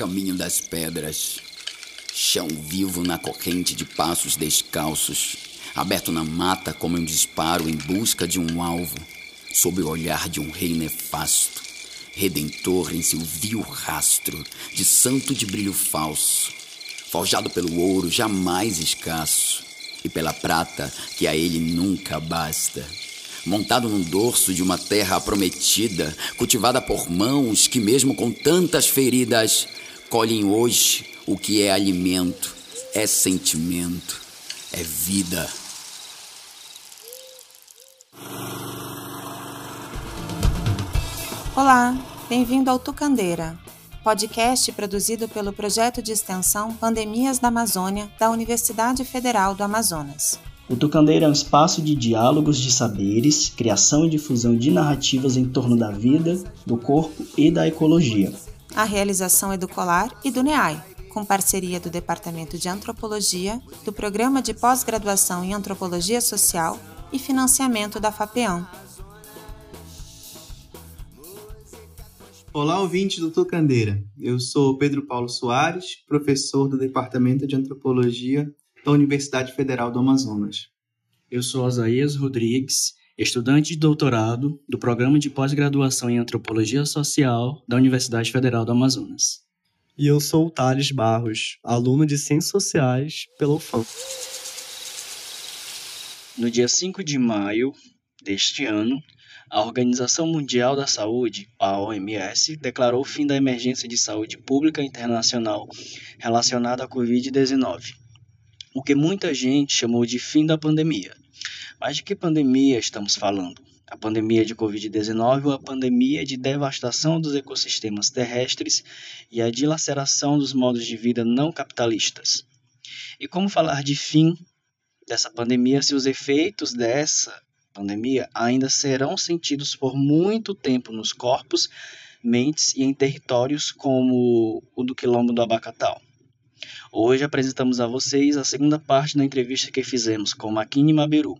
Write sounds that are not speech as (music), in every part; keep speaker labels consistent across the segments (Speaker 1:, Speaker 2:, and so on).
Speaker 1: Caminho das pedras. Chão vivo na corrente de passos descalços, aberto na mata como um disparo em busca de um alvo, sob o olhar de um rei nefasto, redentor em seu vil rastro de santo de brilho falso, forjado pelo ouro jamais escasso. E pela prata que a ele nunca basta. Montado no dorso de uma terra prometida, cultivada por mãos que, mesmo com tantas feridas, colhem hoje o que é alimento, é sentimento, é vida.
Speaker 2: Olá, bem-vindo ao Tucandeira, podcast produzido pelo projeto de extensão Pandemias da Amazônia da Universidade Federal do Amazonas.
Speaker 3: O Tucandeira é um espaço de diálogos de saberes, criação e difusão de narrativas em torno da vida, do corpo e da ecologia.
Speaker 2: A realização é do Colar e do NEAI, com parceria do Departamento de Antropologia, do Programa de Pós-Graduação em Antropologia Social e financiamento da FAPEAM.
Speaker 4: Olá, ouvintes do Tucandeira. Eu sou Pedro Paulo Soares, professor do Departamento de Antropologia da Universidade Federal do Amazonas.
Speaker 5: Eu sou Osaías Rodrigues, estudante de doutorado do Programa de Pós-Graduação em Antropologia Social da Universidade Federal do Amazonas.
Speaker 6: E eu sou o Thales Barros, aluno de Ciências Sociais pela UFAM.
Speaker 5: No dia 5 de maio deste ano, a Organização Mundial da Saúde, a OMS, declarou o fim da emergência de saúde pública internacional relacionada à Covid-19 o que muita gente chamou de fim da pandemia. Mas de que pandemia estamos falando? A pandemia de Covid-19 ou a pandemia de devastação dos ecossistemas terrestres e a dilaceração dos modos de vida não capitalistas? E como falar de fim dessa pandemia se os efeitos dessa pandemia ainda serão sentidos por muito tempo nos corpos, mentes e em territórios como o do Quilombo do Abacatal? Hoje apresentamos a vocês a segunda parte da entrevista que fizemos com Maquini Maberu,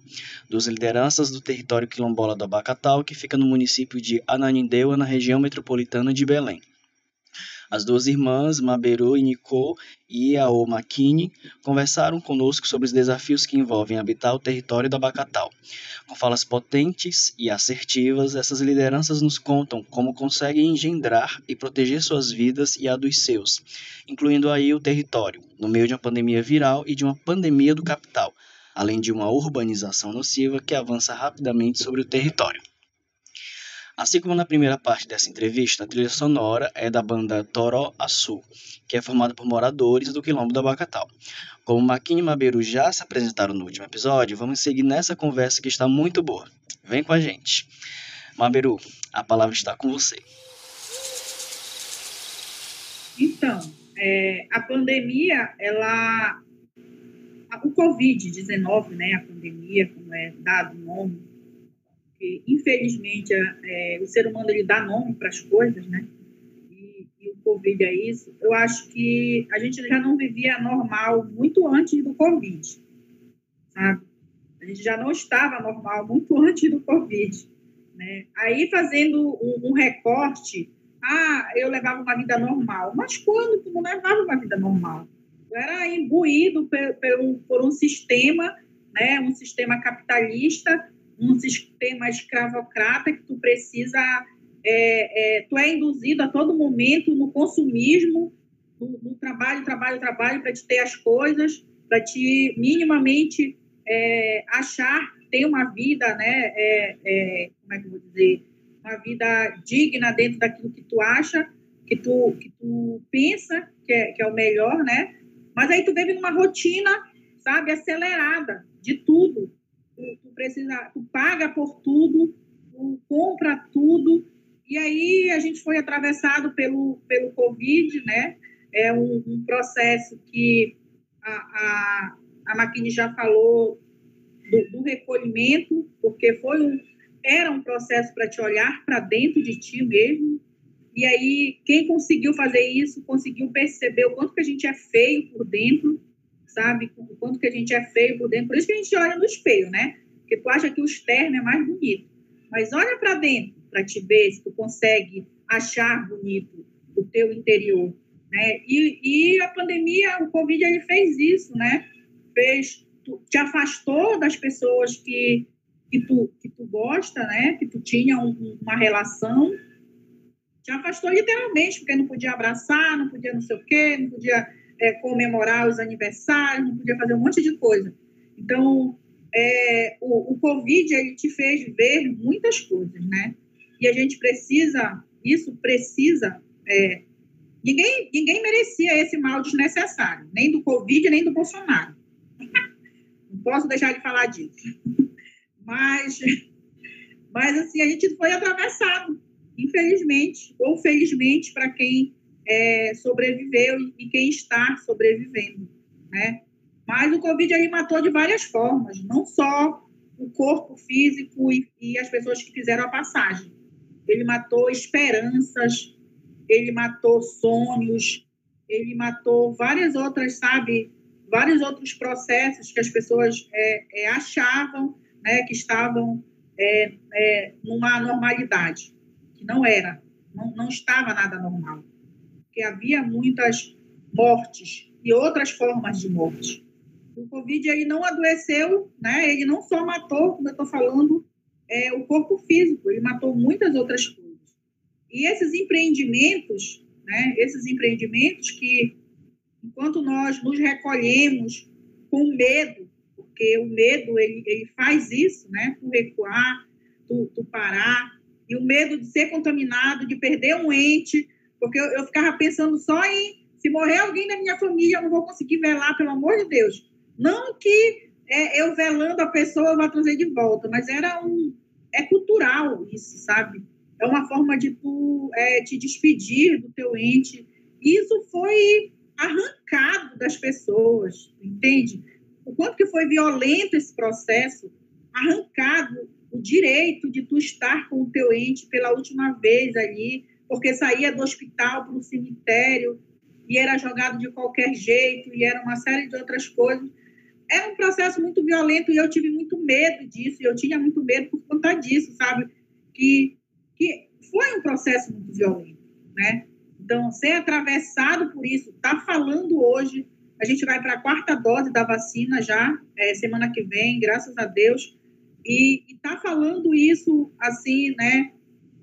Speaker 5: dos lideranças do território quilombola do Abacatal, que fica no município de Ananindeua, na região metropolitana de Belém. As duas irmãs, Maberu e Nicole e Ao Makini, conversaram conosco sobre os desafios que envolvem habitar o território da Bacatal. Com falas potentes e assertivas, essas lideranças nos contam como conseguem engendrar e proteger suas vidas e a dos seus, incluindo aí o território, no meio de uma pandemia viral e de uma pandemia do capital, além de uma urbanização nociva que avança rapidamente sobre o território. Assim como na primeira parte dessa entrevista, a trilha sonora é da banda Toró Açu, que é formada por moradores do Quilombo da Bacatal. Como Maquinha e Maberu já se apresentaram no último episódio, vamos seguir nessa conversa que está muito boa. Vem com a gente. Maberu, a palavra está com você.
Speaker 7: Então, é, a pandemia, ela. O Covid-19, né, a pandemia, como é dado o nome, porque infelizmente é, o ser humano ele dá nome para as coisas, né? E, e, o Covid é isso. Eu acho que a gente já não vivia normal muito antes do Covid, sabe? A gente já não estava normal muito (laughs) antes do Covid, né? Aí fazendo um, um recorte, ah, eu levava uma vida normal, mas quando tu não levava uma vida normal? Tu era imbuído por, por um sistema, né? Um sistema capitalista um sistema escravocrata que tu precisa, é, é, tu é induzido a todo momento no consumismo, no, no trabalho, trabalho, trabalho, para te ter as coisas, para te minimamente é, achar, ter uma vida, né, é, é, como é que eu vou dizer, uma vida digna dentro daquilo que tu acha, que tu, que tu pensa que é, que é o melhor, né? Mas aí tu vive numa rotina, sabe, acelerada de tudo tu, precisa, tu paga por tudo, tu compra tudo, e aí a gente foi atravessado pelo, pelo Covid, né? É um, um processo que a, a, a já falou do, do, recolhimento, porque foi um, era um processo para te olhar para dentro de ti mesmo. E aí, quem conseguiu fazer isso, conseguiu perceber o quanto que a gente é feio por dentro, sabe? O quanto que a gente é feio por dentro. Por isso que a gente olha no espelho, né? Porque tu acha que o externo é mais bonito. Mas olha para dentro para te ver se tu consegue achar bonito o teu interior. Né? E, e a pandemia, o Covid, ele fez isso, né? Fez, te afastou das pessoas que, que, tu, que tu gosta, né? Que tu tinha um, uma relação, te afastou literalmente, porque não podia abraçar, não podia não sei o quê, não podia é, comemorar os aniversários, não podia fazer um monte de coisa. Então, é, o, o Covid, ele te fez ver muitas coisas, né? E a gente precisa, isso precisa é, Ninguém, ninguém merecia esse mal desnecessário, nem do Covid, nem do Bolsonaro. (laughs) Não posso deixar de falar disso. (laughs) Mas, mas assim, a gente foi atravessado, infelizmente, ou felizmente, para quem é, sobreviveu e quem está sobrevivendo, né? Mas o Covid aí matou de várias formas, não só o corpo físico e, e as pessoas que fizeram a passagem. Ele matou esperanças, ele matou sonhos, ele matou várias outras, sabe, vários outros processos que as pessoas é, é, achavam né, que estavam é, é, numa normalidade, que não era, não, não estava nada normal, porque havia muitas mortes e outras formas de morte. O Covid ele não adoeceu, né? Ele não só matou, como eu estou falando, é, o corpo físico, ele matou muitas outras coisas. E esses empreendimentos, né, esses empreendimentos que, enquanto nós nos recolhemos com medo, porque o medo ele, ele faz isso, né, tu recuar, tu, tu parar, e o medo de ser contaminado, de perder um ente, porque eu, eu ficava pensando só em se morrer alguém da minha família, eu não vou conseguir velar, pelo amor de Deus. Não que é, eu velando a pessoa vá trazer de volta, mas era um. É cultural isso, sabe? é uma forma de tu é, te despedir do teu ente. Isso foi arrancado das pessoas, entende? O quanto que foi violento esse processo, arrancado o direito de tu estar com o teu ente pela última vez ali, porque saía do hospital para o cemitério e era jogado de qualquer jeito e era uma série de outras coisas. Era um processo muito violento e eu tive muito medo disso, e eu tinha muito medo por conta disso, sabe? Que que foi um processo muito violento, né? Então, ser atravessado por isso, tá falando hoje, a gente vai para a quarta dose da vacina já, é, semana que vem, graças a Deus, e, está falando isso assim, né?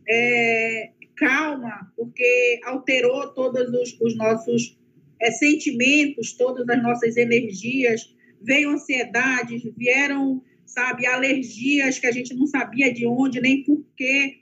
Speaker 7: É, calma, porque alterou todos os, os nossos é, sentimentos, todas as nossas energias, veio ansiedades, vieram, sabe, alergias que a gente não sabia de onde nem por que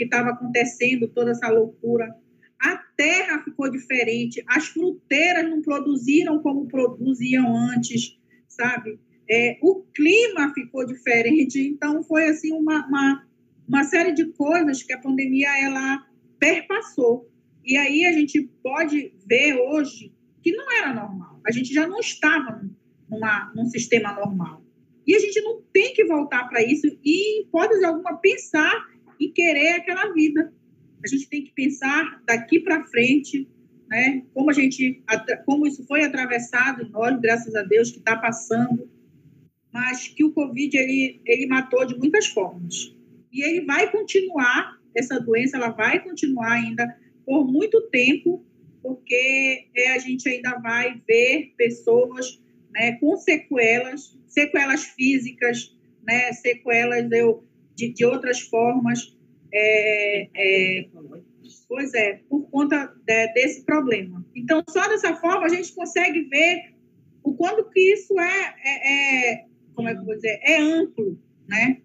Speaker 7: estava acontecendo, toda essa loucura. A terra ficou diferente, as fruteiras não produziram como produziam antes, sabe? É, o clima ficou diferente, então foi assim uma, uma, uma série de coisas que a pandemia ela perpassou. E aí a gente pode ver hoje que não era normal. A gente já não estava numa, num sistema normal. E a gente não tem que voltar para isso e, em hipótese alguma, pensar e querer aquela vida. A gente tem que pensar daqui para frente, né? Como a gente, como isso foi atravessado em nós, graças a Deus, que está passando, mas que o Covid ele, ele matou de muitas formas e ele vai continuar essa doença, ela vai continuar ainda por muito tempo, porque é, a gente ainda vai ver pessoas né, com sequelas, sequelas físicas, né, sequelas de, de outras formas. É, é, pois é, por conta de, desse problema. Então, só dessa forma a gente consegue ver o quanto que isso é, é, é como é que eu vou dizer, é amplo, né?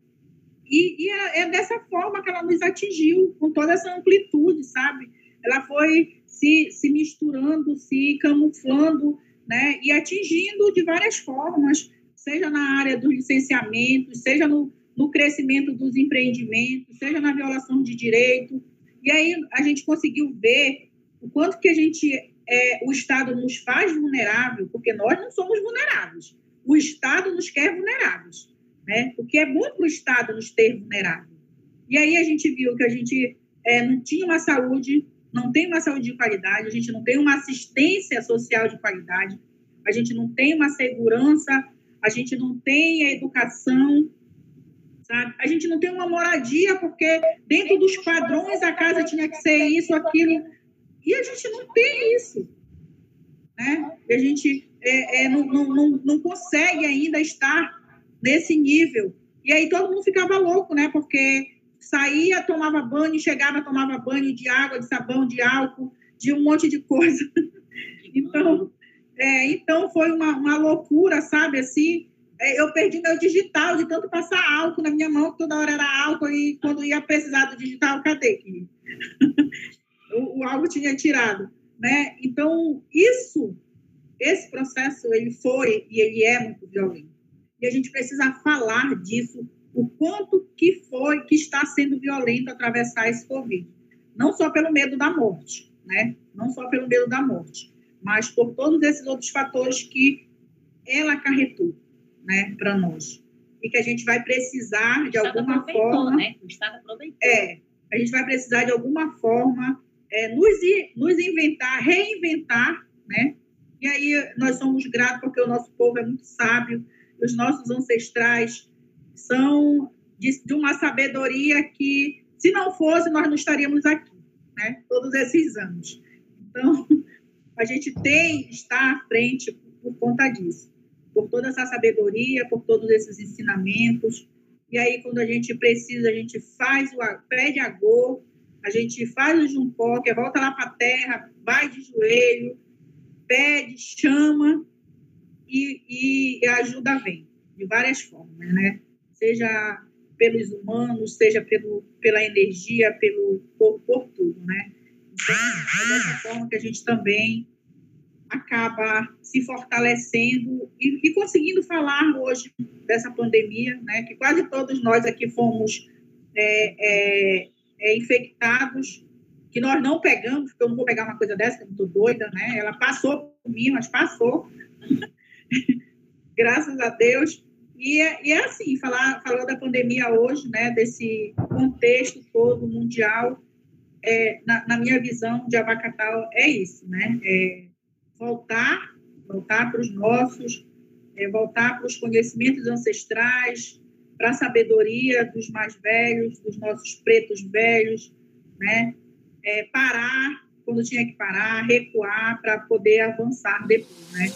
Speaker 7: E, e é, é, dessa forma que ela nos atingiu, com toda essa amplitude, sabe? Ela foi se, se misturando, se camuflando, né? E atingindo de várias formas, seja na área dos licenciamentos, seja no, no crescimento dos empreendimentos, seja na violação de direito. E aí a gente conseguiu ver o quanto que a gente, é, o Estado nos faz vulnerável, porque nós não somos vulneráveis. O Estado nos quer vulneráveis, né? O que é bom para o Estado nos ter vulnerável. E aí a gente viu que a gente é, não tinha uma saúde, não tem uma saúde de qualidade, a gente não tem uma assistência social de qualidade, a gente não tem uma segurança, a gente não tem a educação, sabe? A gente não tem uma moradia porque dentro dos padrões a casa tinha que ser isso, aquilo. E a gente não tem isso. Né? E a gente é, é, não, não, não consegue ainda estar nesse nível. E aí todo mundo ficava louco, né? Porque saía, tomava banho, chegava, tomava banho de água, de sabão, de álcool, de um monte de coisa. então, é, então foi uma, uma loucura, sabe? Assim, é, eu perdi meu digital de tanto passar álcool na minha mão, toda hora era álcool, e quando ia precisar do digital, cadê? (laughs) o, o álcool tinha tirado. Né? Então, isso, esse processo, ele foi e ele é muito violento. E a gente precisa falar disso o quanto que foi, que está sendo violento atravessar esse Covid. Não só pelo medo da morte, né? Não só pelo medo da morte, mas por todos esses outros fatores que ela acarretou, né, para nós. E que a gente vai precisar, de alguma forma...
Speaker 8: Né? O Estado aproveitou.
Speaker 7: É, a gente vai precisar, de alguma forma, é, nos, nos inventar, reinventar, né? E aí nós somos gratos porque o nosso povo é muito sábio, os nossos ancestrais são de, de, uma sabedoria que, se não fosse, nós não estaríamos aqui, né? Todos esses anos. Então, (laughs) a gente tem estar à frente por, conta disso, por toda essa sabedoria, por todos esses ensinamentos. E aí, quando a gente precisa, a gente faz o pede a gol, a gente faz o juncó, que é volta lá para a terra, vai de joelho, pede, chama e, e ajuda vem de várias formas, né? seja pelos humanos, seja pelo, pela energia, pelo por, por tudo, né? Então, é dessa forma que a gente também acaba se fortalecendo e, e, conseguindo falar hoje dessa pandemia, né? Que quase todos nós aqui fomos é, é, é, infectados, que nós não pegamos, porque eu não vou pegar uma coisa dessa, eu estou doida, né? Ela passou por mim, mas passou. Graças a Deus. E é, e é assim, falar, falar da pandemia hoje, né, desse contexto todo mundial, é, na, na, minha visão de Abacatal, é isso, né? É voltar, voltar para os nossos, é voltar para os conhecimentos ancestrais, para a sabedoria dos mais velhos, dos nossos pretos velhos, né? É, parar quando tinha que parar, recuar para poder avançar depois, né?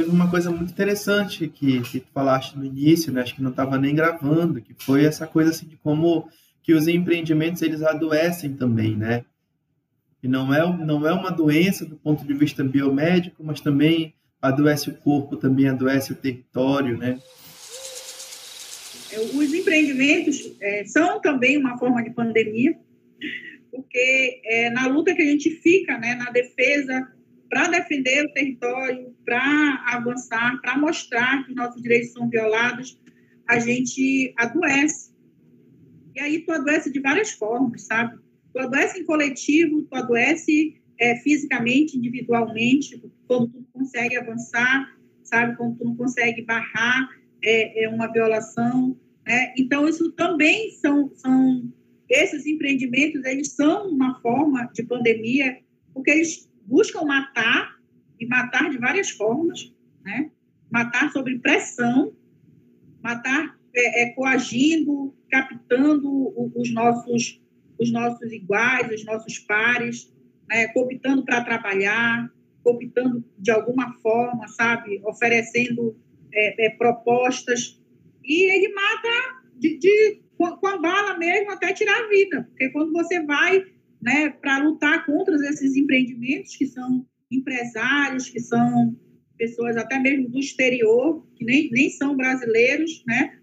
Speaker 4: Teve uma coisa muito interessante que, que tu falaste no início, né? acho que não estava nem gravando, que foi essa coisa assim de como que os empreendimentos eles adoecem também, né? E não é, não é uma doença do ponto de vista biomédico, mas também adoece o corpo, também adoece o território, né?
Speaker 7: É, os empreendimentos é, são também uma forma de pandemia, porque é, na luta que a gente fica, né, na defesa para defender o território, para avançar, para mostrar que nossos direitos são violados, a gente adoece. E aí tu adoece de várias formas, sabe? Tu adoece em coletivo, tu adoece é, fisicamente, individualmente, quando tu consegue avançar, sabe? Quando tu não consegue barrar é, é uma violação. Né? Então, isso também são, são... Esses empreendimentos, eles são uma forma de pandemia, porque eles buscam matar, e matar de várias formas, né? matar sob pressão, matar é, é, coagindo, captando os nossos, os nossos iguais, os nossos pares, né? cooptando para trabalhar, cooptando de alguma forma, sabe, oferecendo é, é, propostas, e ele mata de, de, com, a bala mesmo até tirar a vida, porque quando você vai né, para lutar contra esses empreendimentos que são empresários, que são pessoas até mesmo do exterior, que nem, nem são brasileiros, né?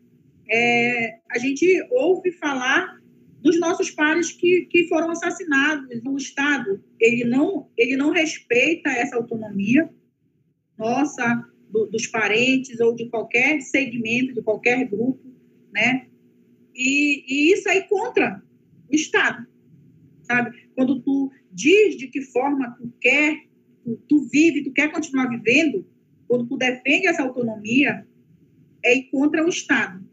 Speaker 7: É, a gente ouve falar dos nossos pares que, que foram assassinados. O Estado ele não ele não respeita essa autonomia nossa do, dos parentes ou de qualquer segmento, de qualquer grupo, né? E, e isso aí contra o Estado sabe? Quando tu diz de que forma tu quer, tu, tu vive, tu quer continuar vivendo, quando tu defende essa autonomia, é ir contra o Estado.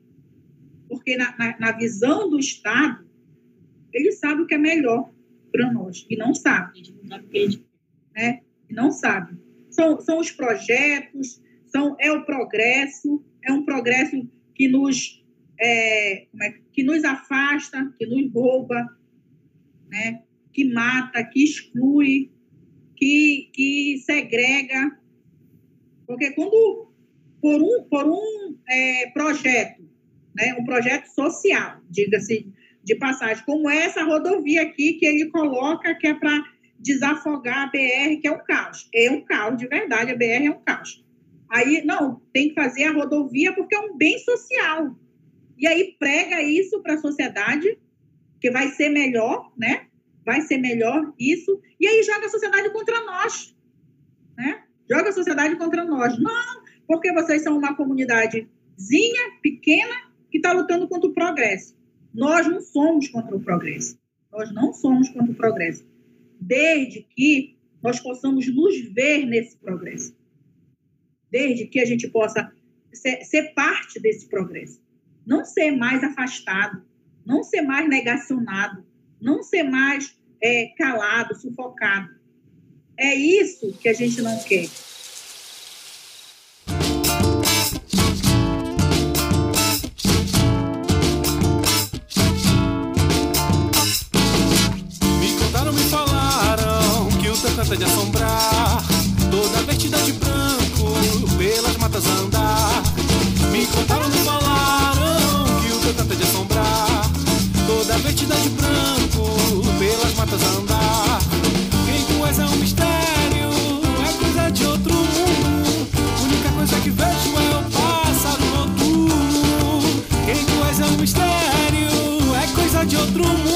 Speaker 7: Porque na, na, na visão do Estado, ele sabe o que é melhor para nós, e não sabe. Né? E não sabe. São, são os projetos, são, é o progresso, é um progresso que nos, é, é, que nos afasta, que nos rouba, né?
Speaker 9: que mata, que exclui, que, que segrega. Porque quando, por um, por um é, projeto, né, um projeto social, diga-se de passagem, como essa rodovia aqui que ele coloca, que é para desafogar a BR, que é um caos. É um caos, de verdade, a BR é um caos. Aí, não, tem que fazer a rodovia porque é um bem social. E aí prega isso para a sociedade, que vai ser melhor, né? Vai ser melhor isso. E aí joga a sociedade contra nós, né? Joga a sociedade contra nós. Não, porque vocês são uma comunidadezinha, pequena, que está lutando contra o progresso. Nós não somos contra o progresso. Nós não somos contra o progresso. Desde que nós possamos nos ver nesse progresso. Desde que a gente possa ser, ser parte desse progresso. Não ser mais afastado, não ser mais negacionado, não ser mais é, calado, sufocado. É isso que a gente não quer.
Speaker 8: cansa de assombrar. Mistério, é coisa de outro mundo.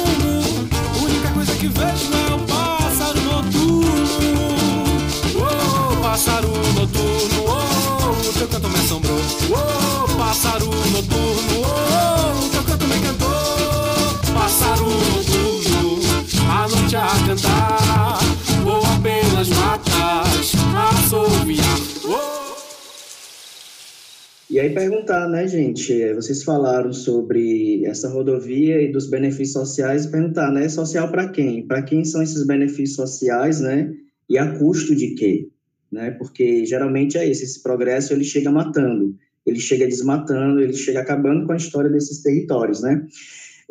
Speaker 5: E aí perguntar, né, gente? eh, Vocês falaram sobre essa rodovia e dos benefícios sociais, perguntar, né, social para quem? Para quem são esses benefícios sociais, né? E a custo de quê? Né? Porque geralmente é isso, esse progresso ele chega matando, ele chega desmatando, ele chega acabando com a história desses territórios, né?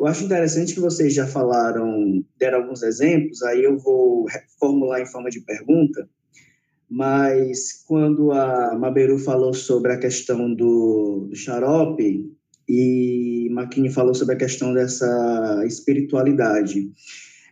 Speaker 5: Eu acho interessante que vocês já falaram, deram alguns exemplos, aí eu vou formular em forma de pergunta, mas quando a Maberu falou sobre a questão do, do xarope e Maquini falou sobre a questão dessa espiritualidade,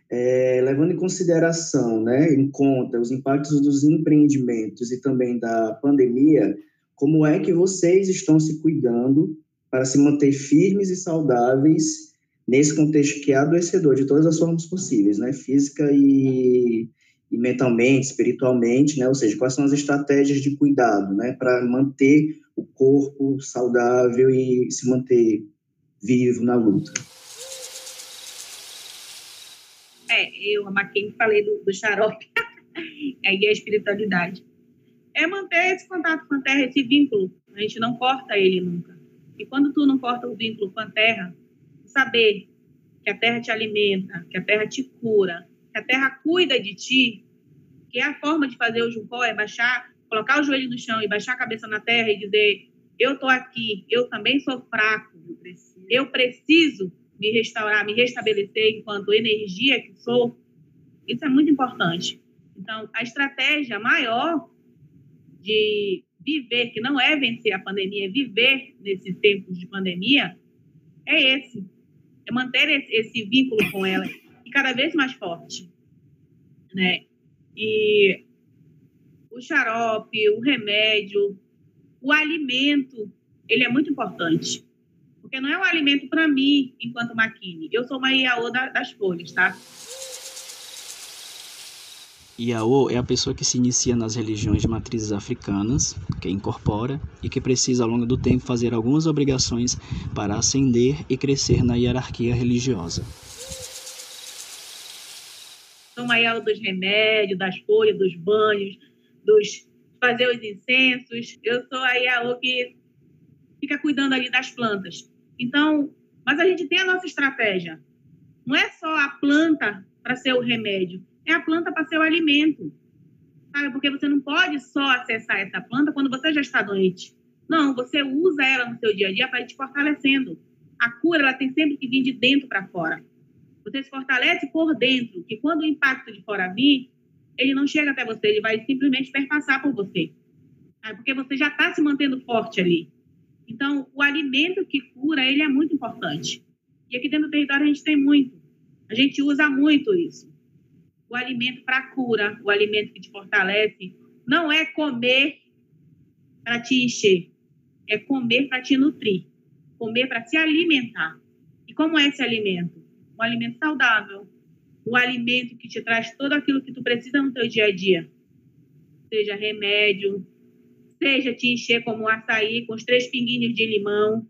Speaker 5: é, levando em consideração, né, em conta os impactos dos empreendimentos e também da pandemia, como é que vocês estão se cuidando para se manter firmes e saudáveis nesse contexto que é adoecedor de todas as formas possíveis, né, física e e mentalmente, espiritualmente, né? Ou seja, quais são as estratégias de cuidado, né, para manter o corpo saudável e se manter vivo na luta.
Speaker 9: É, eu, a Maquin, falei do, do xarope, (laughs) aí é a espiritualidade. É manter esse contato com a terra, esse vínculo. A gente não corta ele nunca. E quando tu não corta o vínculo com a terra, saber que a terra te alimenta, que a terra te cura, que a terra cuida de ti, que é a forma de fazer o juncó, é baixar, colocar o joelho no chão e baixar a cabeça na terra e dizer: Eu estou aqui, eu também sou fraco, eu preciso. eu preciso me restaurar, me restabelecer enquanto energia que sou. Isso é muito importante. Então, a estratégia maior de viver, que não é vencer a pandemia, é viver nesses tempos de pandemia, é esse. É manter esse, esse vínculo com ela e cada vez mais forte. Né? E o xarope, o remédio, o alimento, ele é muito importante. Porque não é um alimento para mim, enquanto maquine. Eu sou uma IAO da, das folhas, tá?
Speaker 10: Iaô é a pessoa que se inicia nas religiões de matrizes africanas, que incorpora e que precisa ao longo do tempo fazer algumas obrigações para ascender e crescer na hierarquia religiosa.
Speaker 9: IAO dos remédios, das folhas, dos banhos, dos fazer os incensos. Eu sou a IAO que fica cuidando ali das plantas. Então, mas a gente tem a nossa estratégia. Não é só a planta para ser o remédio, é a planta para ser o alimento. Sabe? Porque você não pode só acessar essa planta quando você já está doente. Não, você usa ela no seu dia a dia para ir te fortalecendo. A cura ela tem sempre que vir de dentro para fora.
Speaker 7: Você se fortalece por dentro, que quando o impacto de fora vir, ele não chega até você, ele vai simplesmente perpassar por você. Tá? Porque você já está se mantendo forte ali. Então, o alimento que cura, ele é muito importante. E aqui dentro do território a gente tem muito. A gente usa muito isso. O alimento para cura, o alimento que te fortalece, não é comer para te encher, é comer para te nutrir, comer para se alimentar. E como é esse alimento? Um alimento saudável, um alimento que te traz tudo aquilo que tu precisa no teu dia a dia. Seja remédio, seja te encher como um açaí com os três pinguinhos de limão,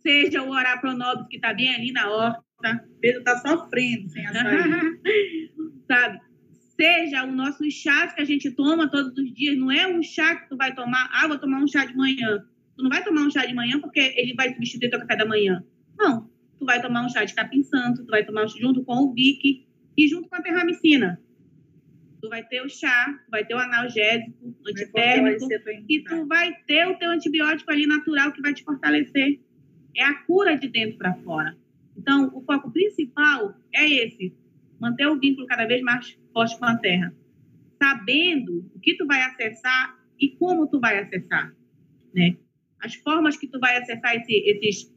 Speaker 7: seja o orar pronobis que está bem ali na horta. Pedro está sofrendo sem açaí. (laughs) Sabe? Seja o nosso chá que a gente toma todos os dias, não é um chá que tu vai tomar, ah, vou tomar um chá de manhã. Tu não vai tomar um chá de manhã porque ele vai substituir teu café da manhã. Não. Tu vai tomar um chá de capim santo, tu vai tomar junto com o Vic e junto com a terramicina. Tu vai ter o chá, tu vai ter o analgésico, antitérmico, e tu vai ter o teu antibiótico ali natural que vai te fortalecer. É a cura de dentro para fora. Então, o foco principal é esse: manter o vínculo cada vez mais forte com a terra, sabendo o que tu vai acessar e como tu vai acessar, né? As formas que tu vai acessar esse, esses,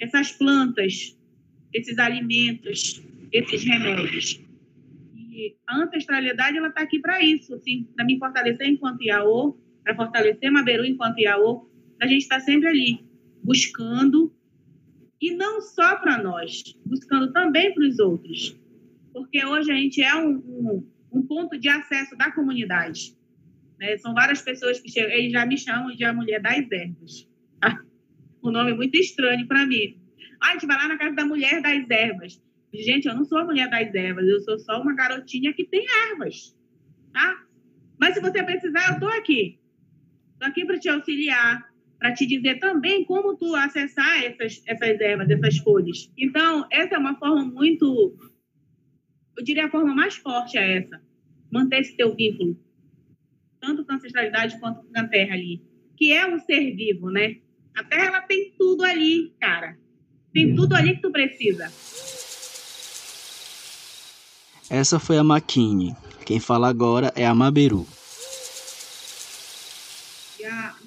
Speaker 7: essas plantas, esses alimentos, esses remédios. E a ancestralidade ela está aqui para isso, assim, para me fortalecer enquanto Iaô, para fortalecer Maberu enquanto Iaô, a gente está sempre ali buscando e não só para nós, buscando também para os outros, porque hoje a gente é um, um, um ponto de acesso da comunidade. Né? São várias pessoas que chegam, eles já me chamam de a mulher das ervas. (laughs) Um nome muito estranho para mim. A gente vai lá na casa da mulher das ervas. Gente, eu não sou a mulher das ervas, eu sou só uma garotinha que tem ervas. Tá? Mas se você precisar, eu estou aqui. Estou aqui para te auxiliar, para te dizer também como tu acessar essas, essas ervas, essas folhas. Então, essa é uma forma muito, eu diria a forma mais forte é essa, manter esse teu vínculo, tanto com a ancestralidade quanto com a terra ali, que é um ser vivo, né? A terra, ela tem tudo ali, cara. Tem tudo ali que tu precisa.
Speaker 5: Essa foi a Maquine. Quem fala agora é a Maberu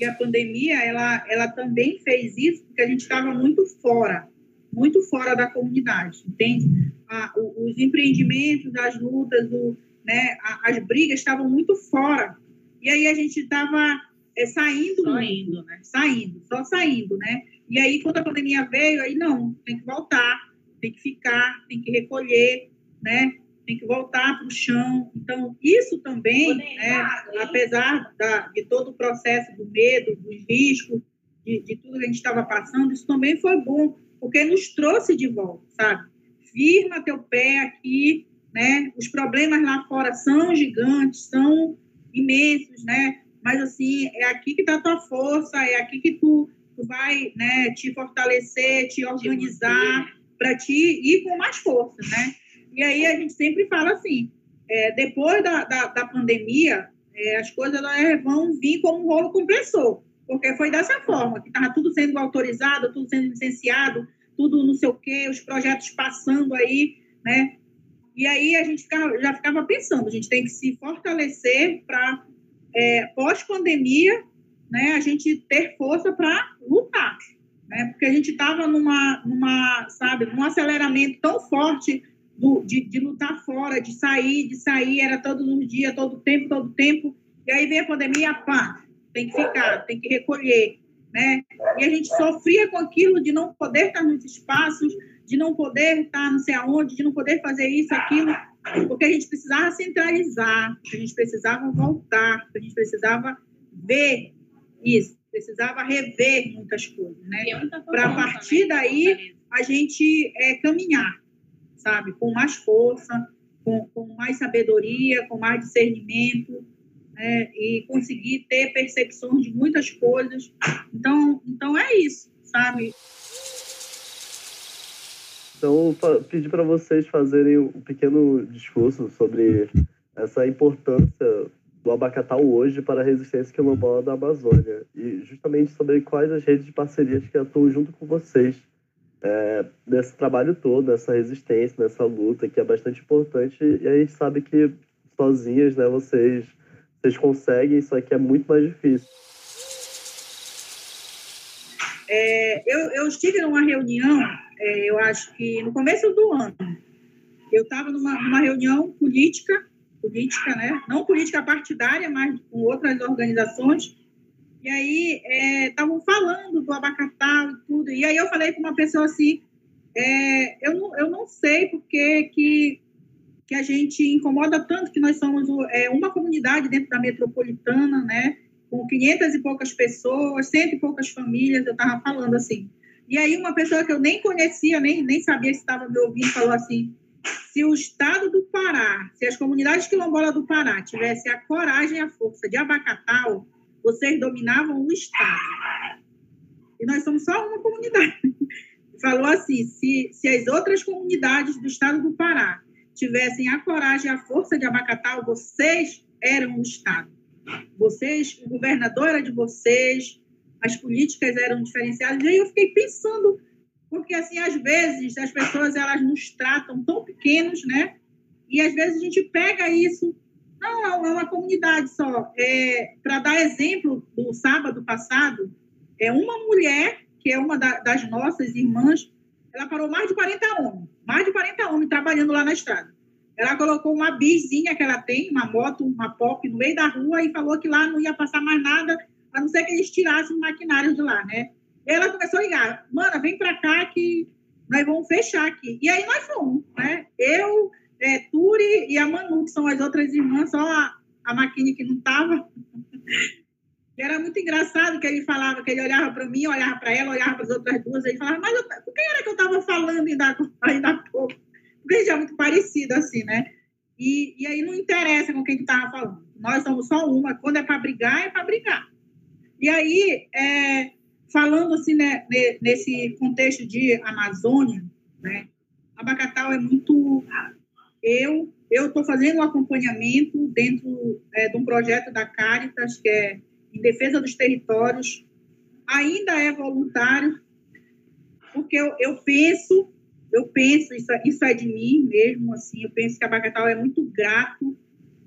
Speaker 7: e a pandemia ela, ela também fez isso porque a gente estava muito fora, muito fora da comunidade, entende? A, os empreendimentos, as lutas, o, né, as brigas estavam muito fora. E aí a gente estava é, saindo,
Speaker 2: saindo,
Speaker 7: né? Saindo, só saindo, né? E aí quando a pandemia veio, aí não, tem que voltar, tem que ficar, tem que recolher, né? tem que voltar para o chão. Então, isso também, né, apesar da, de todo o processo do medo, dos riscos, de, de tudo que a gente estava passando, isso também foi bom, porque nos trouxe de volta, sabe? Firma teu pé aqui, né? Os problemas lá fora são gigantes, são imensos, né? Mas, assim, é aqui que está a tua força, é aqui que tu, tu vai né, te fortalecer, te organizar, para te ir com mais força, né? E aí a gente sempre fala assim, é, depois da, da, da pandemia, é, as coisas vão vir como um rolo compressor, porque foi dessa forma, que estava tudo sendo autorizado, tudo sendo licenciado, tudo não sei o quê, os projetos passando aí, né? E aí a gente ficava, já ficava pensando, a gente tem que se fortalecer para, é, pós-pandemia, né, a gente ter força para lutar, né? Porque a gente estava numa, numa, sabe, num aceleramento tão forte do, de, de lutar fora, de sair, de sair, era todos os dias, todo tempo, todo tempo. E aí vem a pandemia, pá, tem que ficar, tem que recolher, né? E a gente sofria com aquilo de não poder estar nos espaços, de não poder estar não sei aonde, de não poder fazer isso, aquilo, porque a gente precisava centralizar, a gente precisava voltar, a gente precisava ver isso, precisava rever muitas coisas, né? Para a partir daí a gente é, caminhar sabe? Com mais força, com, com mais sabedoria, com mais discernimento, né? e conseguir ter percepção de muitas coisas. Então, então é isso, sabe?
Speaker 6: Então, pedir para vocês fazerem um pequeno discurso sobre essa importância do abacatal hoje para a resistência quilombola da Amazônia e justamente sobre quais as redes de parcerias que atuam junto com vocês é, desse trabalho todo, dessa resistência, dessa luta, que é bastante importante. E a gente sabe que sozinhas, né, vocês, vocês conseguem, isso aqui é muito mais difícil.
Speaker 7: É, eu, eu estive numa reunião, é, eu acho que no começo do ano, eu estava numa, numa reunião política, política, né? Não política partidária, mas com outras organizações, e aí estavam é, falando do abacatal e tudo. E aí eu falei com uma pessoa assim, é, eu, não, eu não sei porque que, que a gente incomoda tanto que nós somos é, uma comunidade dentro da metropolitana, né? Com 500 e poucas pessoas, cento e poucas famílias, eu estava falando assim. E aí uma pessoa que eu nem conhecia, nem, nem sabia se estava me ouvindo, falou assim, se o estado do Pará, se as comunidades quilombolas do Pará tivessem a coragem e a força de abacatal, vocês dominavam o Estado. E nós somos só uma comunidade. (laughs) Falou assim: se, se as outras comunidades do estado do Pará tivessem a coragem e a força de Abacatal, vocês eram o Estado. Vocês, o governador era de vocês, as políticas eram diferenciadas. E aí eu fiquei pensando, porque assim, às vezes as pessoas elas nos tratam tão pequenos, né? E às vezes a gente pega isso não, é uma comunidade só. É, Para dar exemplo do sábado passado, é uma mulher, que é uma da, das nossas irmãs, ela parou mais de 40 homens, mais de 40 homens trabalhando lá na estrada. Ela colocou uma bizinha que ela tem, uma moto, uma pop, no meio da rua e falou que lá não ia passar mais nada, a não ser que eles tirassem o maquinário de lá, né? E ela começou a ligar, mana, vem para cá que nós vamos fechar aqui. E aí nós fomos, né? Eu, é, Turi e a Manu, que são as outras irmãs, só a, a Maquine que não estava. (laughs) Era muito engraçado que ele falava, que ele olhava para mim, olhava para ela, olhava para as outras duas, ele falava, mas com quem era que eu estava falando ainda, (laughs) ainda há pouco? Porque a gente é muito parecido assim, né? E, e aí não interessa com quem que falando. Nós somos só uma. Quando é para brigar, é para brigar. E aí, é, falando assim, né, nesse contexto de Amazônia, né, Abacatal é muito eu eu estou fazendo um acompanhamento dentro é, de um projeto da Caritas, que é em defesa dos territórios. Ainda é voluntário, porque eu, eu penso, eu penso, isso, isso é de mim mesmo, assim, eu penso que a Bacatal é muito grato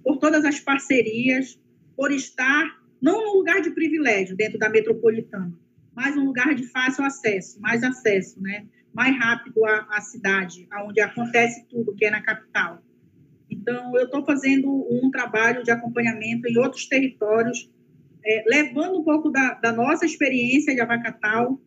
Speaker 7: por todas as parcerias, por estar não num lugar de privilégio dentro da metropolitana, mas um lugar de fácil acesso, mais acesso, né? mais rápido à, à cidade, aonde acontece tudo, que é na capital. Então, eu estou fazendo um trabalho de acompanhamento em outros territórios, é, levando um pouco da, da, nossa experiência de Abacatal,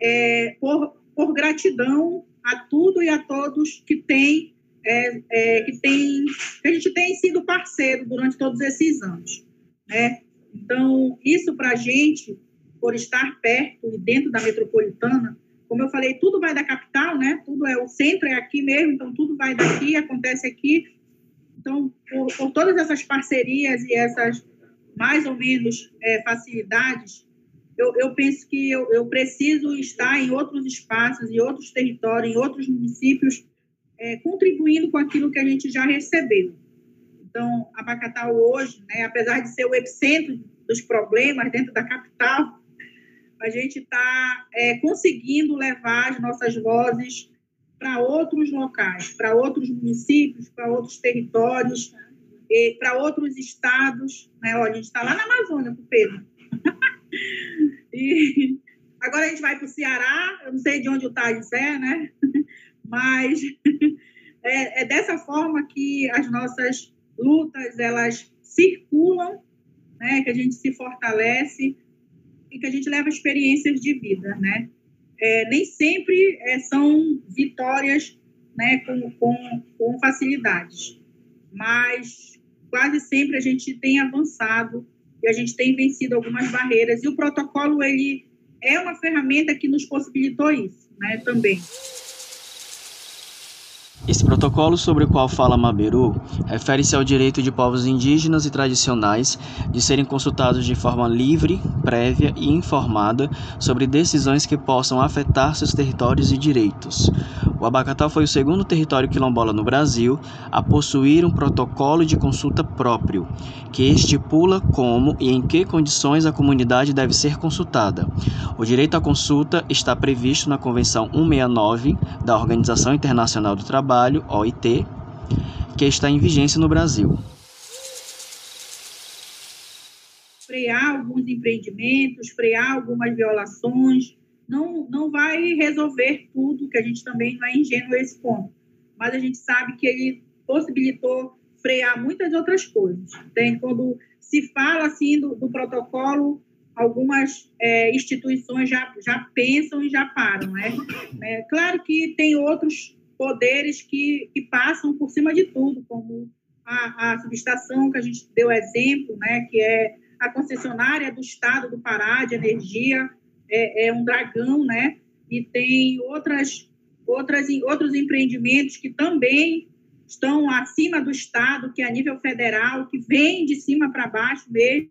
Speaker 7: é, por, por, gratidão a tudo e a todos que tem, é, é que tem, que a gente tem sido parceiro durante todos esses anos, né? Então, isso para a gente, por estar perto e dentro da metropolitana, como eu falei, tudo vai da capital, né? Tudo é o centro é aqui mesmo, então tudo vai daqui, acontece aqui. Então, por, por todas essas parcerias e essas mais ou menos é, facilidades, eu, eu, penso que eu, eu, preciso estar em outros espaços, em outros territórios, em outros municípios, é, contribuindo com aquilo que a gente já recebeu. Então, Abacatal hoje, né, apesar de ser o epicentro dos problemas dentro da capital, a gente está é, conseguindo levar as nossas vozes para outros locais, para outros municípios, para outros territórios, para outros estados. Né? A gente está lá na Amazônia com o Pedro. (laughs) e agora a gente vai para o Ceará, eu não sei de onde o Thales é, né? (laughs) Mas (laughs) é, é dessa forma que as nossas lutas elas circulam, né? que a gente se fortalece e que a gente leva experiências de vida, né? É, nem sempre é, são vitórias né, com, com, com facilidades, mas quase sempre a gente tem avançado e a gente tem vencido algumas barreiras e o protocolo ele é uma ferramenta que nos possibilitou isso, né, também.
Speaker 5: Esse protocolo sobre o qual fala Maberu refere-se ao direito de povos indígenas e tradicionais de serem consultados de forma livre, prévia e informada sobre decisões que possam afetar seus territórios e direitos. O Abacatal foi o segundo território quilombola no Brasil a possuir um protocolo de consulta próprio, que estipula como e em que condições a comunidade deve ser consultada. O direito à consulta está previsto na Convenção 169 da Organização Internacional do Trabalho, OIT, que está em vigência no Brasil.
Speaker 7: Frear alguns empreendimentos, frear algumas violações, não, não vai resolver tudo, que a gente também não é ingênuo a esse ponto. Mas a gente sabe que ele possibilitou frear muitas outras coisas. Tem quando se fala assim do, do protocolo, algumas é, instituições já, já pensam e já param, né? É, claro que tem outros poderes que, que passam por cima de tudo, como a, a subestação que a gente deu exemplo, né? Que é a concessionária do Estado do Pará de energia, é, é um dragão, né? E tem outras, outras, outros empreendimentos que também estão acima do Estado, que é a nível federal, que vem de cima para baixo mesmo,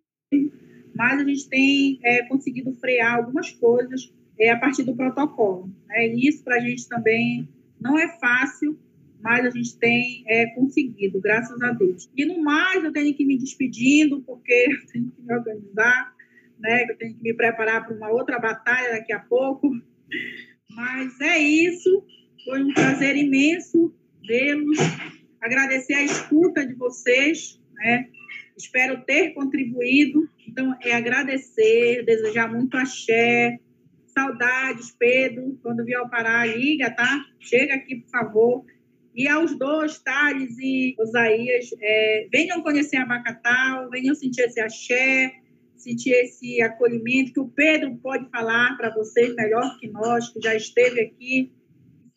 Speaker 7: mas a gente tem é, conseguido frear algumas coisas é, a partir do protocolo. Né? E isso para a gente também não é fácil, mas a gente tem é, conseguido, graças a Deus. E no mais, eu tenho que ir me despedindo, porque (laughs) eu tenho que me organizar né? Eu tenho que me preparar para uma outra batalha daqui a pouco. Mas é isso. Foi um prazer imenso vê-los. Agradecer a escuta de vocês, né? Espero ter contribuído. Então, é agradecer, desejar muito axé. Saudades, Pedro. Quando vier ao Pará, liga, tá? Chega aqui, por favor. E aos dois, Thales e Osaías, é, venham conhecer a Bacatal, venham sentir esse axé, sentir esse acolhimento, que o Pedro pode falar para vocês melhor que nós, que já esteve aqui,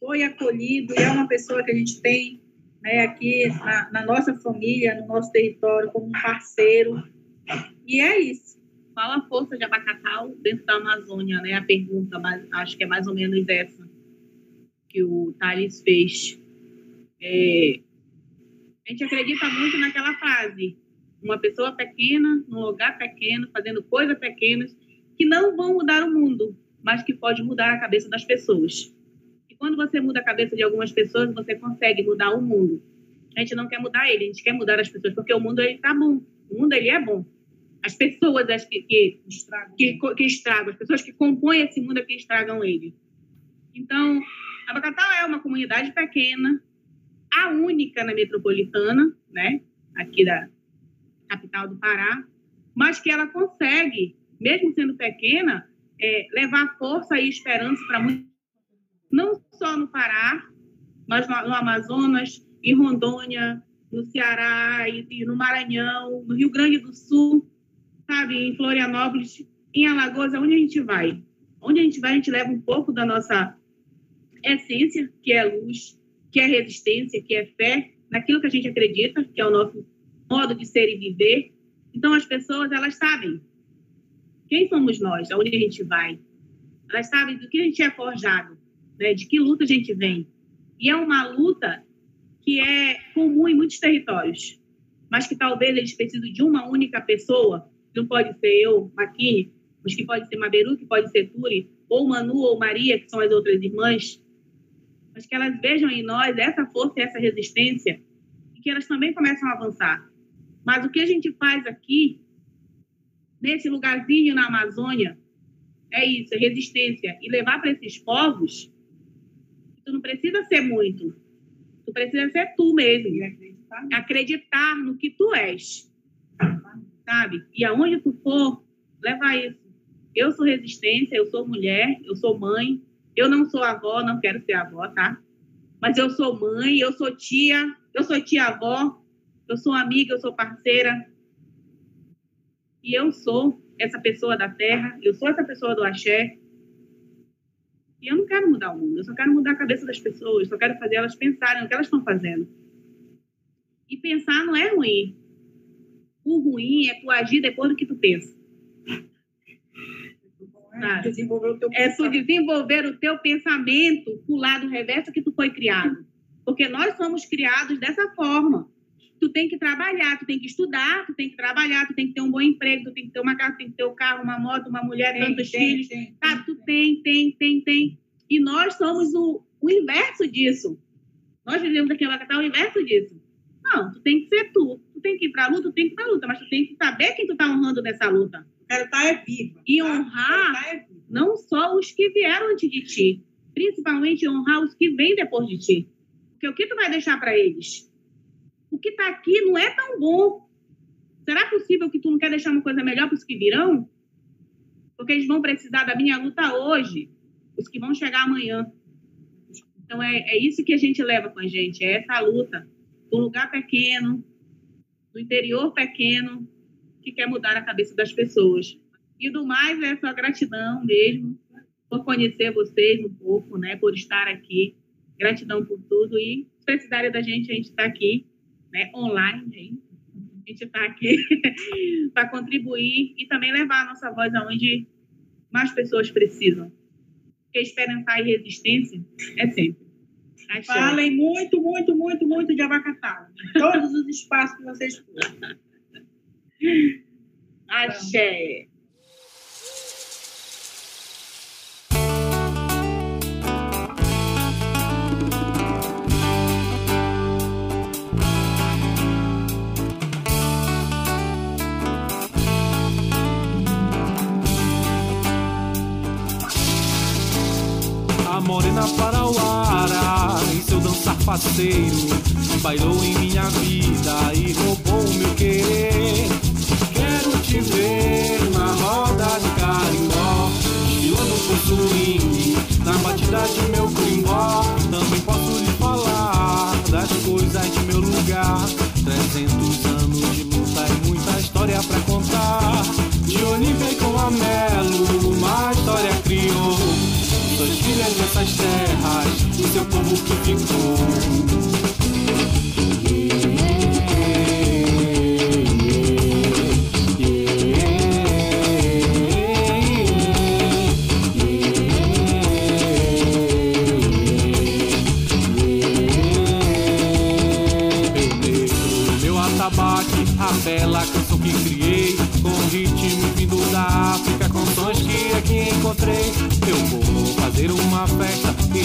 Speaker 7: foi acolhido e é uma pessoa que a gente tem né, aqui na, na nossa família, no nosso território, como um parceiro. E é isso.
Speaker 9: Qual a força de Abacatal dentro da Amazônia? Né? A pergunta, acho que é mais ou menos essa que o Thales fez. É, a gente acredita muito naquela frase, uma pessoa pequena, num lugar pequeno, fazendo coisas pequenas, que não vão mudar o mundo, mas que pode mudar a cabeça das pessoas. E quando você muda a cabeça de algumas pessoas, você consegue mudar o mundo. A gente não quer mudar ele, a gente quer mudar as pessoas, porque o mundo ele tá bom. O mundo ele é bom. As pessoas as que, que, estragam. Que, que estragam, as pessoas que compõem esse mundo é que estragam ele. Então, a Bacatal é uma comunidade pequena, a única na metropolitana, né? Aqui da, capital do Pará, mas que ela consegue, mesmo sendo pequena, é, levar força e esperança para muitos, não só no Pará, mas no, no, Amazonas, em Rondônia, no Ceará, e, e no Maranhão, no Rio Grande do Sul, sabe, em Florianópolis, em Alagoas, aonde a gente vai? Onde a gente vai, a gente leva um pouco da nossa essência, que é luz, que é resistência, que é fé, naquilo que a gente acredita, que é o nosso modo de ser e viver. Então, as pessoas, elas sabem quem somos nós, aonde a gente vai. Elas sabem do que a gente é forjado, né? de que luta a gente vem. E é uma luta que é comum em muitos territórios, mas que talvez eles precisem de uma única pessoa, não pode ser eu, Maquine, mas que pode ser Maberu, que pode ser Turi, ou Manu ou Maria, que são as outras irmãs, mas que elas vejam em nós essa força e essa resistência e que elas também começam a avançar. Mas o que a gente faz aqui, nesse lugarzinho na Amazônia, é isso, é resistência. E levar para esses povos, tu não precisa ser muito. Tu precisa ser tu mesmo. Acreditar. acreditar no que tu és. Sabe? E aonde tu for, leva isso. Eu sou resistência, eu sou mulher, eu sou mãe. Eu não sou avó, não quero ser avó, tá? Mas eu sou mãe, eu sou tia, eu sou tia-avó, eu sou amiga, eu sou parceira. E eu sou essa pessoa da terra, eu sou essa pessoa do axé. E eu não quero mudar o mundo, eu só quero mudar a cabeça das pessoas, só quero fazer elas pensarem no que elas estão fazendo. E pensar não é ruim. O ruim é tu agir depois do que tu pensa. É, desenvolver o teu é tu desenvolver o teu pensamento pro lado reverso que tu foi criado. Porque nós somos criados dessa forma. Tu tem que trabalhar, tu tem que estudar, tu tem que trabalhar, tu tem que ter um bom emprego, tu tem que ter uma casa, tu tem que ter um carro, uma moto, uma mulher,
Speaker 7: Tem,
Speaker 9: tantos
Speaker 7: tem,
Speaker 9: filhos.
Speaker 7: tem,
Speaker 9: Tá, tu tem, tem, tem, tem. E nós somos o, o inverso disso. Nós vivemos aqui em Abacatá o inverso disso. Não, tu tem que ser tu. Tem que ir pra luta, tu tem que ir pra luta, mas tu tem que saber quem tu tá honrando nessa luta.
Speaker 7: Quero estar é viva.
Speaker 9: E
Speaker 7: tá?
Speaker 9: honrar
Speaker 7: tá é viva.
Speaker 9: não só os que vieram antes de ti, principalmente honrar os que vêm depois de ti. Porque o que tu vai deixar para eles? O que está aqui não é tão bom. Será possível que tu não quer deixar uma coisa melhor para os que virão? Porque eles vão precisar da minha luta hoje, os que vão chegar amanhã. Então é, é isso que a gente leva com a gente, é essa luta do lugar pequeno, do interior pequeno, que quer mudar a cabeça das pessoas. E do mais é só gratidão mesmo por conhecer vocês um pouco, né, por estar aqui. Gratidão por tudo e se precisarem da gente, a gente está aqui, né, online, hein? a gente está aqui (laughs) para contribuir e também levar a nossa voz aonde mais pessoas precisam. Porque esperançar e resistência é sempre. Axé.
Speaker 7: Falem muito, muito, muito, muito de Abacatá. Em todos os espaços que vocês forem.
Speaker 9: Axé.
Speaker 8: A morena parauara em seu dançar faceiro Bailou em minha vida e roubou o meu querer. Quero te ver na roda de carimbó. Desfilando com swing na batida de meu crimbó Também posso lhe falar das coisas de meu lugar. 300 anos de luta e muita história pra contar dessas terras, do seu povo que ficou.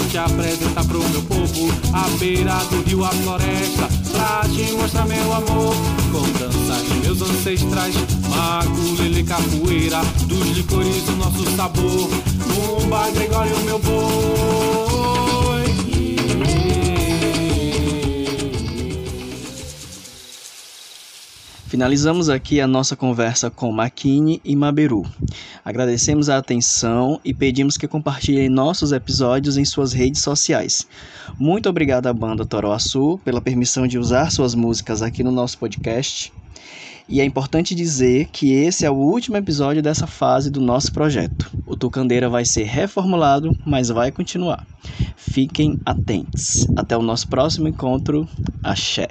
Speaker 8: Te apresentar pro meu povo À beira do rio, a floresta, pra te mostrar meu amor. Com danças de meus ancestrais, mago, lele, capoeira Dos licores o nosso sabor, Bumba, Gregório, meu boi
Speaker 5: Finalizamos aqui a nossa conversa com Makini e Maberu. Agradecemos a atenção e pedimos que compartilhem nossos episódios em suas redes sociais. Muito obrigado à banda Toroaçu pela permissão de usar suas músicas aqui no nosso podcast. E é importante dizer que esse é o último episódio dessa fase do nosso projeto. O Tucandeira vai ser reformulado, mas vai continuar. Fiquem atentos. Até o nosso próximo encontro. Axé.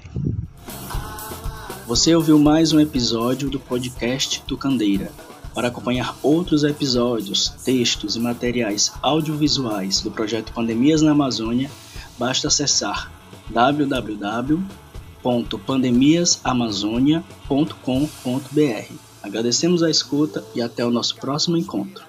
Speaker 5: Você ouviu mais um episódio do podcast Tucandeira. Para acompanhar outros episódios, textos e materiais audiovisuais do projeto Pandemias na Amazônia, basta acessar www.pandemiasamazonia.com.br. Agradecemos a escuta e até o nosso próximo encontro.